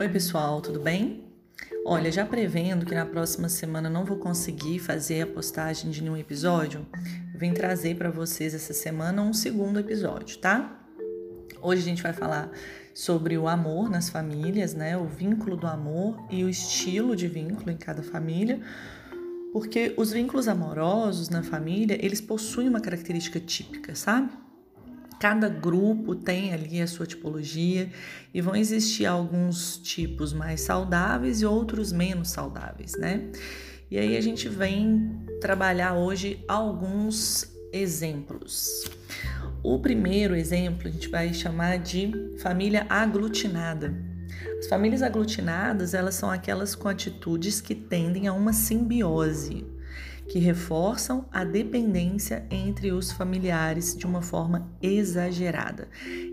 Oi, pessoal, tudo bem? Olha, já prevendo que na próxima semana não vou conseguir fazer a postagem de nenhum episódio, vim trazer para vocês essa semana um segundo episódio, tá? Hoje a gente vai falar sobre o amor nas famílias, né? O vínculo do amor e o estilo de vínculo em cada família. Porque os vínculos amorosos na família, eles possuem uma característica típica, sabe? Cada grupo tem ali a sua tipologia e vão existir alguns tipos mais saudáveis e outros menos saudáveis, né? E aí a gente vem trabalhar hoje alguns exemplos. O primeiro exemplo a gente vai chamar de família aglutinada. As famílias aglutinadas, elas são aquelas com atitudes que tendem a uma simbiose que reforçam a dependência entre os familiares de uma forma exagerada.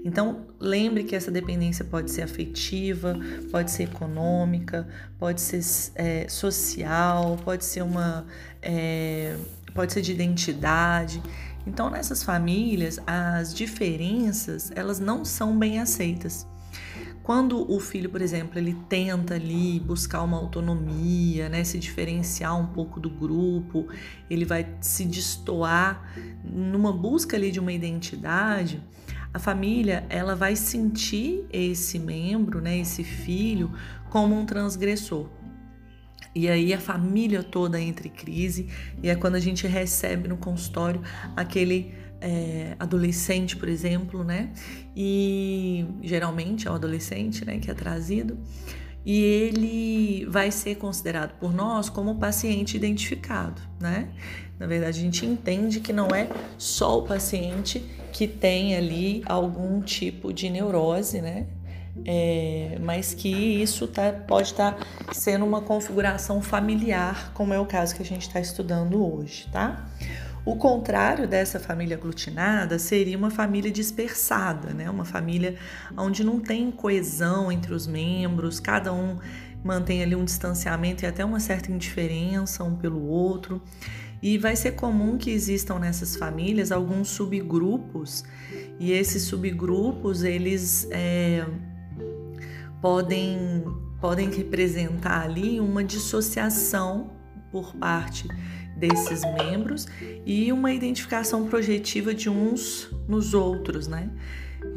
Então, lembre que essa dependência pode ser afetiva, pode ser econômica, pode ser é, social, pode ser uma. É, pode ser de identidade. Então, nessas famílias, as diferenças elas não são bem aceitas. Quando o filho, por exemplo, ele tenta ali buscar uma autonomia, né, se diferenciar um pouco do grupo, ele vai se destoar numa busca ali de uma identidade, a família ela vai sentir esse membro, né, esse filho, como um transgressor. E aí a família toda entra em crise e é quando a gente recebe no consultório aquele é, adolescente, por exemplo, né? E geralmente é o adolescente, né, que é trazido, e ele vai ser considerado por nós como paciente identificado, né? Na verdade, a gente entende que não é só o paciente que tem ali algum tipo de neurose, né? É, mas que isso tá, pode estar tá sendo uma configuração familiar, como é o caso que a gente está estudando hoje, tá? O contrário dessa família aglutinada seria uma família dispersada, né? Uma família onde não tem coesão entre os membros, cada um mantém ali um distanciamento e até uma certa indiferença um pelo outro. E vai ser comum que existam nessas famílias alguns subgrupos, e esses subgrupos eles é, podem, podem representar ali uma dissociação por parte desses membros e uma identificação projetiva de uns nos outros, né?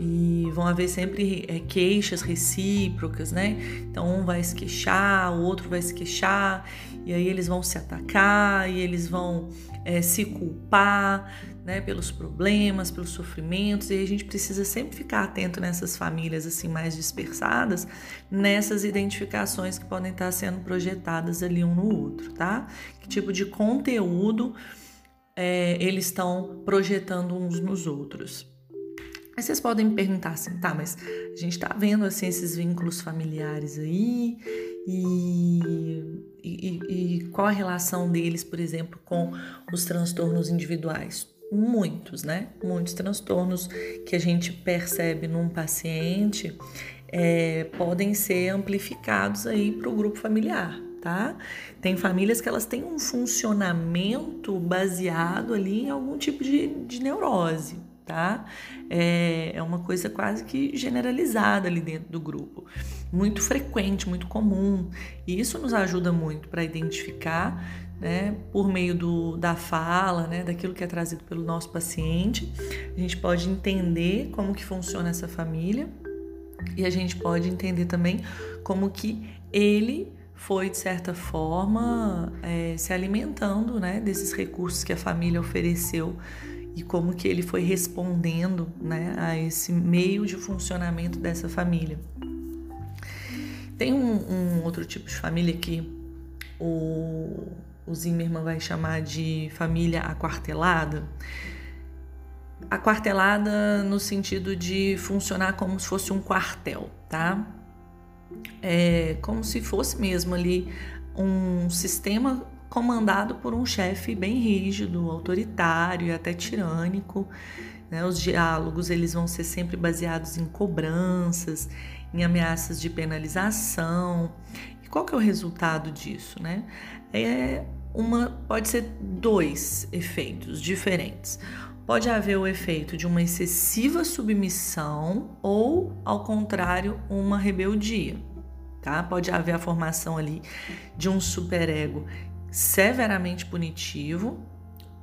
E vão haver sempre é, queixas recíprocas, né? Então um vai se queixar, o outro vai se queixar, e aí eles vão se atacar, e eles vão é, se culpar, né? Pelos problemas, pelos sofrimentos, e a gente precisa sempre ficar atento nessas famílias assim mais dispersadas, nessas identificações que podem estar sendo projetadas ali um no outro, tá? Que tipo de conteúdo é, eles estão projetando uns nos outros. Aí vocês podem me perguntar assim, tá, mas a gente tá vendo assim esses vínculos familiares aí e, e, e qual a relação deles, por exemplo, com os transtornos individuais? Muitos, né? Muitos transtornos que a gente percebe num paciente é, podem ser amplificados aí para o grupo familiar, tá? Tem famílias que elas têm um funcionamento baseado ali em algum tipo de, de neurose, tá? É, é uma coisa quase que generalizada ali dentro do grupo, muito frequente, muito comum, e isso nos ajuda muito para identificar, né, por meio do, da fala, né, daquilo que é trazido pelo nosso paciente, a gente pode entender como que funciona essa família e a gente pode entender também como que ele foi de certa forma é, se alimentando né, desses recursos que a família ofereceu e como que ele foi respondendo né, a esse meio de funcionamento dessa família. Tem um, um outro tipo de família que o, o Zimmermann vai chamar de família aquartelada. Aquartelada no sentido de funcionar como se fosse um quartel, tá? É como se fosse mesmo ali um sistema comandado por um chefe bem rígido, autoritário e até tirânico. Né? Os diálogos eles vão ser sempre baseados em cobranças, em ameaças de penalização. E qual que é o resultado disso? Né? É uma, pode ser dois efeitos diferentes. Pode haver o efeito de uma excessiva submissão ou, ao contrário, uma rebeldia. tá? Pode haver a formação ali de um superego severamente punitivo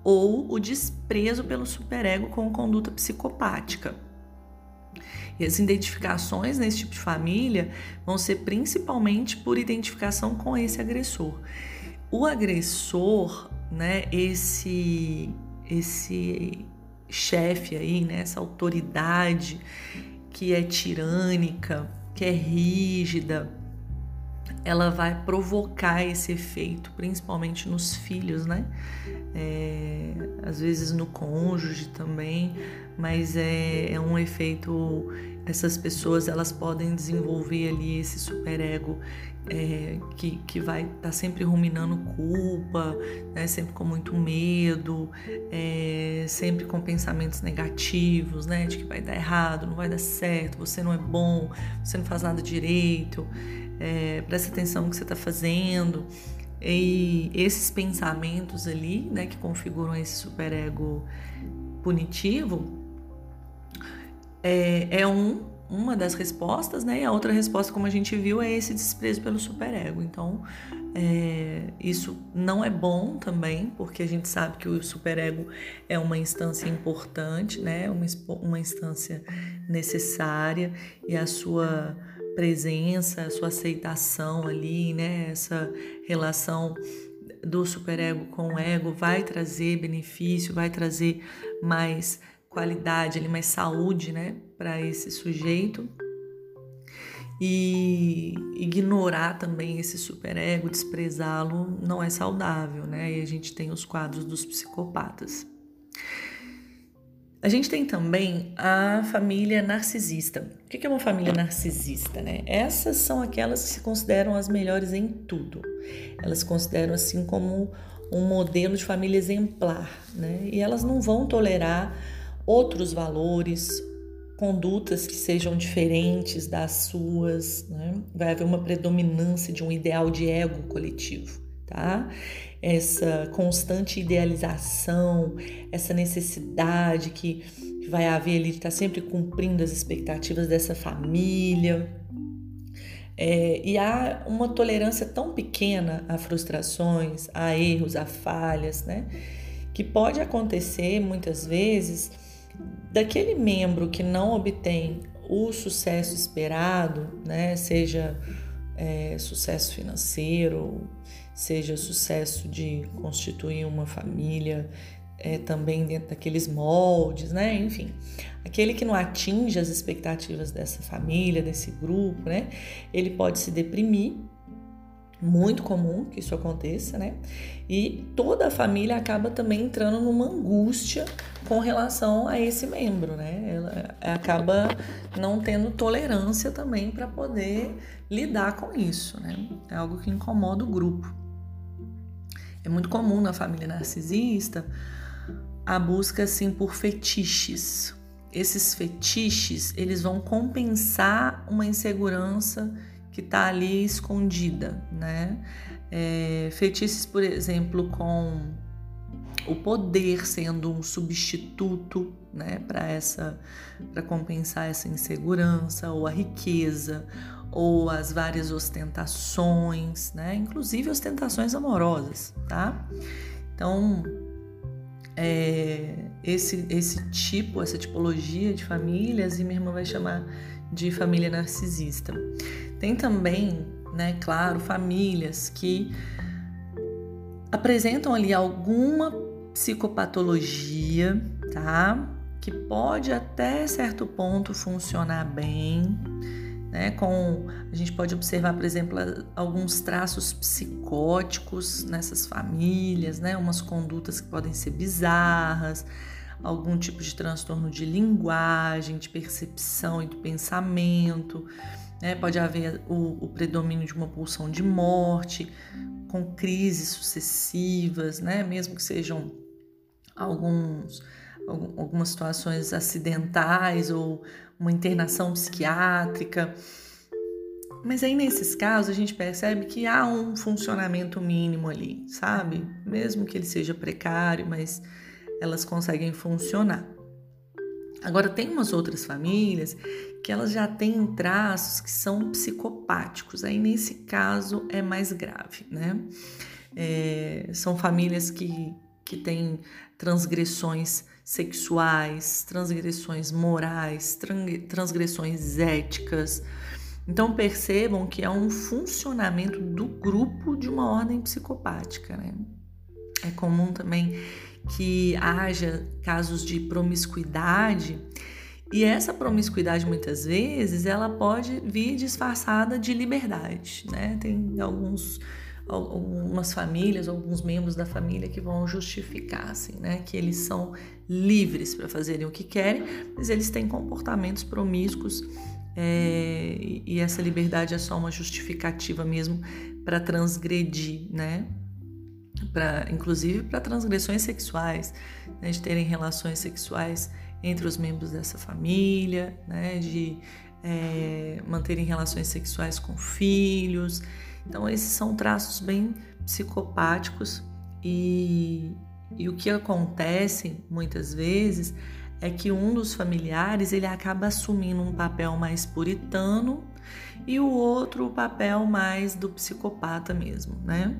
ou o desprezo pelo superego com conduta psicopática. E as identificações nesse tipo de família vão ser principalmente por identificação com esse agressor. O agressor, né, esse esse chefe aí, né, essa autoridade que é tirânica, que é rígida, ela vai provocar esse efeito, principalmente nos filhos, né? É, às vezes no cônjuge também, mas é, é um efeito. Essas pessoas elas podem desenvolver ali esse superego é, que, que vai estar tá sempre ruminando culpa, né? sempre com muito medo, é, sempre com pensamentos negativos, né? De que vai dar errado, não vai dar certo, você não é bom, você não faz nada direito é, presta atenção no que você está fazendo. E esses pensamentos ali, né, que configuram esse superego punitivo, é, é um, uma das respostas, né? E a outra resposta, como a gente viu, é esse desprezo pelo superego. Então, é, isso não é bom também, porque a gente sabe que o superego é uma instância importante, né? Uma, uma instância necessária e a sua presença, a sua aceitação ali, né? Essa relação do superego com o ego vai trazer benefício, vai trazer mais qualidade, ali, mais saúde, né, para esse sujeito. E ignorar também esse superego, desprezá-lo, não é saudável, né? E a gente tem os quadros dos psicopatas. A gente tem também a família narcisista. O que é uma família narcisista? Né? Essas são aquelas que se consideram as melhores em tudo. Elas se consideram assim como um modelo de família exemplar, né? E elas não vão tolerar outros valores, condutas que sejam diferentes das suas, né? Vai haver uma predominância de um ideal de ego coletivo, tá? essa constante idealização, essa necessidade que, vai haver ali de estar sempre cumprindo as expectativas dessa família. É, e há uma tolerância tão pequena a frustrações, a erros, a falhas, né? Que pode acontecer muitas vezes daquele membro que não obtém o sucesso esperado, né? Seja é, sucesso financeiro, seja sucesso de constituir uma família é, também dentro daqueles moldes, né? Enfim, aquele que não atinge as expectativas dessa família, desse grupo, né? Ele pode se deprimir, muito comum que isso aconteça, né? E toda a família acaba também entrando numa angústia com relação a esse membro, né? Ela acaba não tendo tolerância também para poder lidar com isso, né? É algo que incomoda o grupo. É muito comum na família narcisista a busca assim por fetiches. Esses fetiches, eles vão compensar uma insegurança que está ali escondida, né? É, fetiches, por exemplo, com o poder sendo um substituto, né, para essa, para compensar essa insegurança, ou a riqueza, ou as várias ostentações, né? Inclusive ostentações amorosas, tá? Então, é, esse, esse tipo, essa tipologia de famílias, e minha irmã vai chamar de família narcisista. Tem também, né, claro, famílias que apresentam ali alguma psicopatologia, tá? Que pode até certo ponto funcionar bem, né? Com a gente pode observar, por exemplo, alguns traços psicóticos nessas famílias, né? Umas condutas que podem ser bizarras, algum tipo de transtorno de linguagem, de percepção e do pensamento. Né? Pode haver o, o, predomínio de uma pulsão de morte, com crises sucessivas, né? mesmo que sejam alguns, algumas situações acidentais ou uma internação psiquiátrica. Mas aí nesses casos a gente percebe que há um funcionamento mínimo ali, sabe? Mesmo que ele seja precário, mas elas conseguem funcionar. Agora, tem umas outras famílias que elas já têm traços que são psicopáticos, aí nesse caso é mais grave, né? É, são famílias que, que têm transgressões sexuais, transgressões morais, transgressões éticas. Então percebam que é um funcionamento do grupo de uma ordem psicopática, né? É comum também que haja casos de promiscuidade e essa promiscuidade muitas vezes ela pode vir disfarçada de liberdade, né? Tem alguns algumas famílias, alguns membros da família que vão justificar assim, né, que eles são livres para fazerem o que querem, mas eles têm comportamentos promíscuos é, e essa liberdade é só uma justificativa mesmo para transgredir, né? Pra, inclusive para transgressões sexuais, né, de terem relações sexuais entre os membros dessa família, né, de é, manterem relações sexuais com filhos. Então, esses são traços bem psicopáticos e, e o que acontece muitas vezes é que um dos familiares ele acaba assumindo um papel mais puritano e o outro o papel mais do psicopata mesmo, né?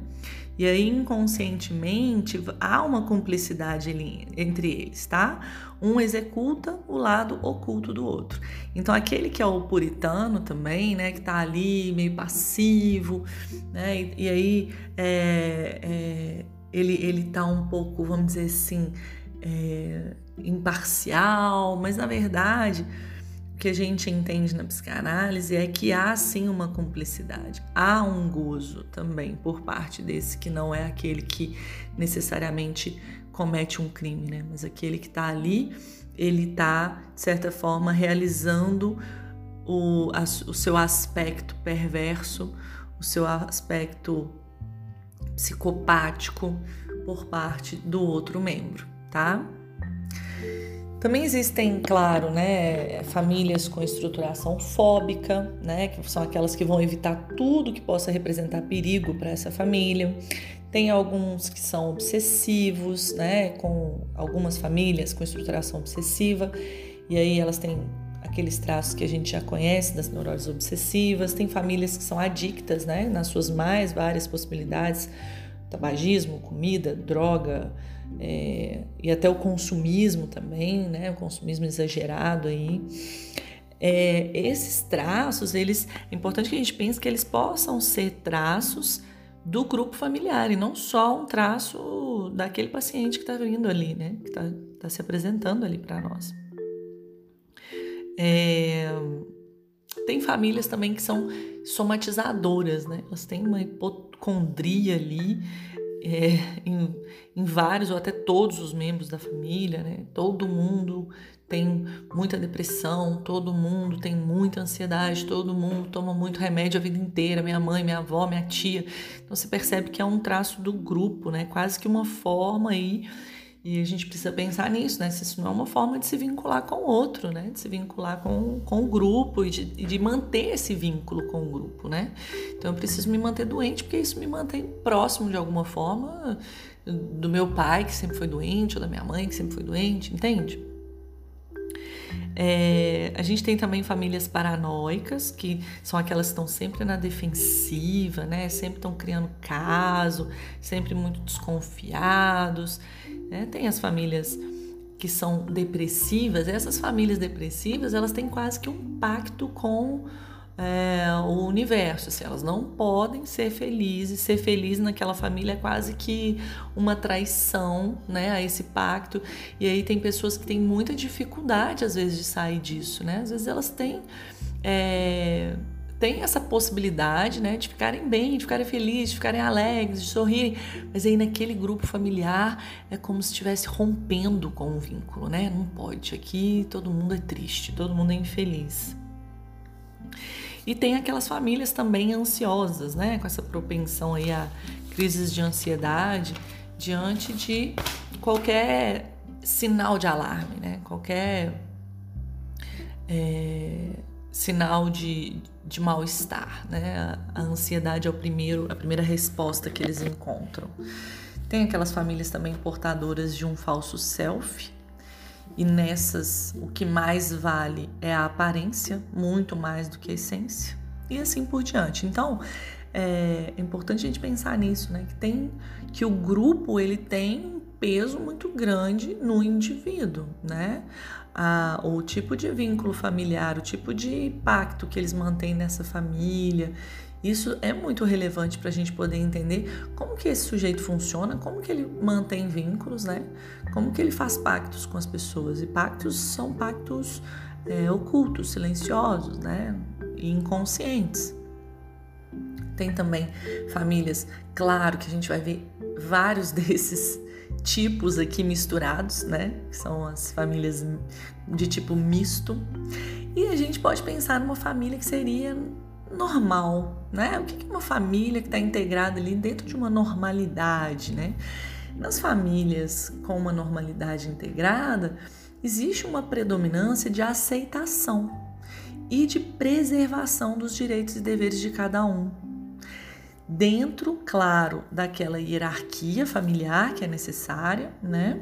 E aí, inconscientemente, há uma cumplicidade entre eles, tá? Um executa o lado oculto do outro. Então, aquele que é o puritano também, né, que tá ali meio passivo, né, e, e aí é, é, ele, ele tá um pouco, vamos dizer assim, é, imparcial, mas na verdade que a gente entende na psicanálise é que há sim uma cumplicidade, há um gozo também por parte desse que não é aquele que necessariamente comete um crime, né? Mas aquele que está ali, ele está, de certa forma, realizando o, a, o seu aspecto perverso, o seu aspecto psicopático por parte do outro membro, tá? Também existem, claro, né, famílias com estruturação fóbica, né, que são aquelas que vão evitar tudo que possa representar perigo para essa família. Tem alguns que são obsessivos, né, com algumas famílias com estruturação obsessiva, e aí elas têm aqueles traços que a gente já conhece das neuroses obsessivas. Tem famílias que são adictas, né, nas suas mais várias possibilidades, tabagismo, comida, droga, é, e até o consumismo também, né? O consumismo exagerado aí. É, esses traços, eles é importante que a gente pense que eles possam ser traços do grupo familiar e não só um traço daquele paciente que está vindo ali, né? Que está tá se apresentando ali para nós. É, tem famílias também que são somatizadoras, né? Elas têm uma hipocondria ali é, em, em, vários ou até todos os membros da família, né? Todo mundo tem muita depressão, todo mundo tem muita ansiedade, todo mundo toma muito remédio a vida inteira, minha mãe, minha avó, minha tia. Então você percebe que é um traço do grupo, né? Quase que uma forma aí e a gente precisa pensar nisso, né? Se isso não é uma forma de se vincular com o outro, né? De se vincular com, com o grupo e de, de manter esse vínculo com o grupo, né? Então eu preciso me manter doente porque isso me mantém próximo de alguma forma do meu pai, que sempre foi doente, ou da minha mãe, que sempre foi doente, entende? É, a gente tem também famílias paranoicas, que são aquelas que estão sempre na defensiva, né? Sempre estão criando caso, sempre muito desconfiados. Né? Tem as famílias que são depressivas. Essas famílias depressivas, elas têm quase que um pacto com é, o universo. Assim, elas não podem ser felizes. Ser feliz naquela família é quase que uma traição né, a esse pacto. E aí tem pessoas que têm muita dificuldade, às vezes, de sair disso. Né? Às vezes elas têm. É, tem essa possibilidade, né, de ficarem bem, de ficarem felizes, de ficarem alegres, de sorrirem, mas aí naquele grupo familiar é como se estivesse rompendo com o vínculo, né? Não pode. Aqui todo mundo é triste, todo mundo é infeliz. E tem aquelas famílias também ansiosas, né, com essa propensão aí a crises de ansiedade diante de qualquer sinal de alarme, né? Qualquer é, sinal de, de mal-estar, né? A, ansiedade é o primeiro, a primeira resposta que eles encontram. Tem aquelas famílias também portadoras de um falso self, e nessas o que mais vale é a aparência, muito mais do que a essência, e assim por diante. Então, é importante a gente pensar nisso, né? Que tem que o grupo ele tem um peso muito grande no indivíduo, né? Ah, o tipo de vínculo familiar, o tipo de pacto que eles mantêm nessa família, isso é muito relevante para a gente poder entender como que esse sujeito funciona, como que ele mantém vínculos, né? Como que ele faz pactos com as pessoas. E pactos são pactos é, ocultos, silenciosos, né? E inconscientes. Tem também famílias, claro que a gente vai ver vários desses tipos aqui misturados, né? São as famílias de tipo misto. E a gente pode pensar numa família que seria normal, né? O que é uma família que está integrada ali dentro de uma normalidade, né? Nas famílias com uma normalidade integrada, existe uma predominância de aceitação e de preservação dos direitos e deveres de cada um dentro, claro, daquela hierarquia familiar que é necessária, né?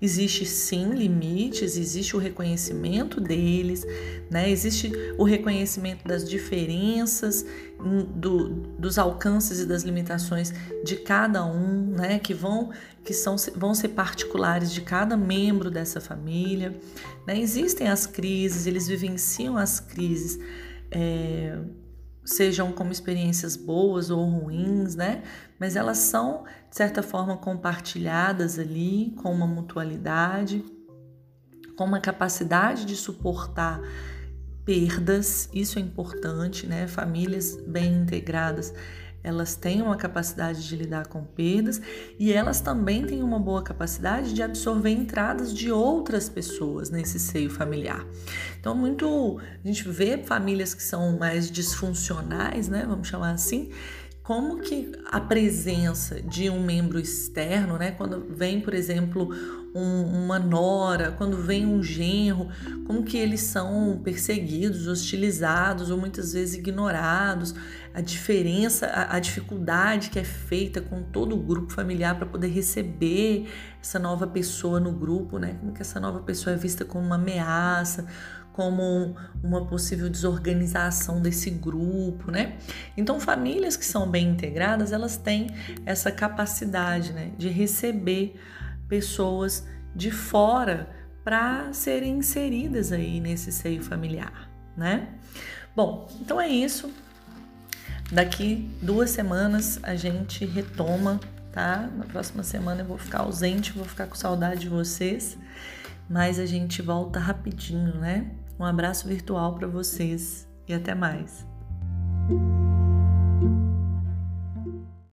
Existe sim limites, existe o reconhecimento deles, né? Existe o reconhecimento das diferenças, hum, do, dos alcances e das limitações de cada um, né? Que vão que são, vão ser particulares de cada membro dessa família. Né? Existem as crises, eles vivenciam as crises. É, sejam como experiências boas ou ruins, né? Mas elas são, de certa forma, compartilhadas ali com uma mutualidade, com uma capacidade de suportar perdas, isso é importante, né? Famílias bem integradas elas têm uma capacidade de lidar com perdas e elas também têm uma boa capacidade de absorver entradas de outras pessoas nesse seio familiar. Então, muito a gente vê famílias que são mais disfuncionais, né? Vamos chamar assim, como que a presença de um membro externo, né, quando vem, por exemplo, um, uma nora, quando vem um genro, como que eles são perseguidos, hostilizados ou muitas vezes ignorados, a diferença, a, a dificuldade que é feita com todo o grupo familiar para poder receber essa nova pessoa no grupo, né, como que essa nova pessoa é vista como uma ameaça, como uma possível desorganização desse grupo, né? Então, famílias que são bem integradas, elas têm essa capacidade, né, de receber pessoas de fora para serem inseridas aí nesse seio familiar, né? Bom, então é isso. Daqui duas semanas a gente retoma, tá? Na próxima semana eu vou ficar ausente, vou ficar com saudade de vocês, mas a gente volta rapidinho, né? Um abraço virtual para vocês e até mais.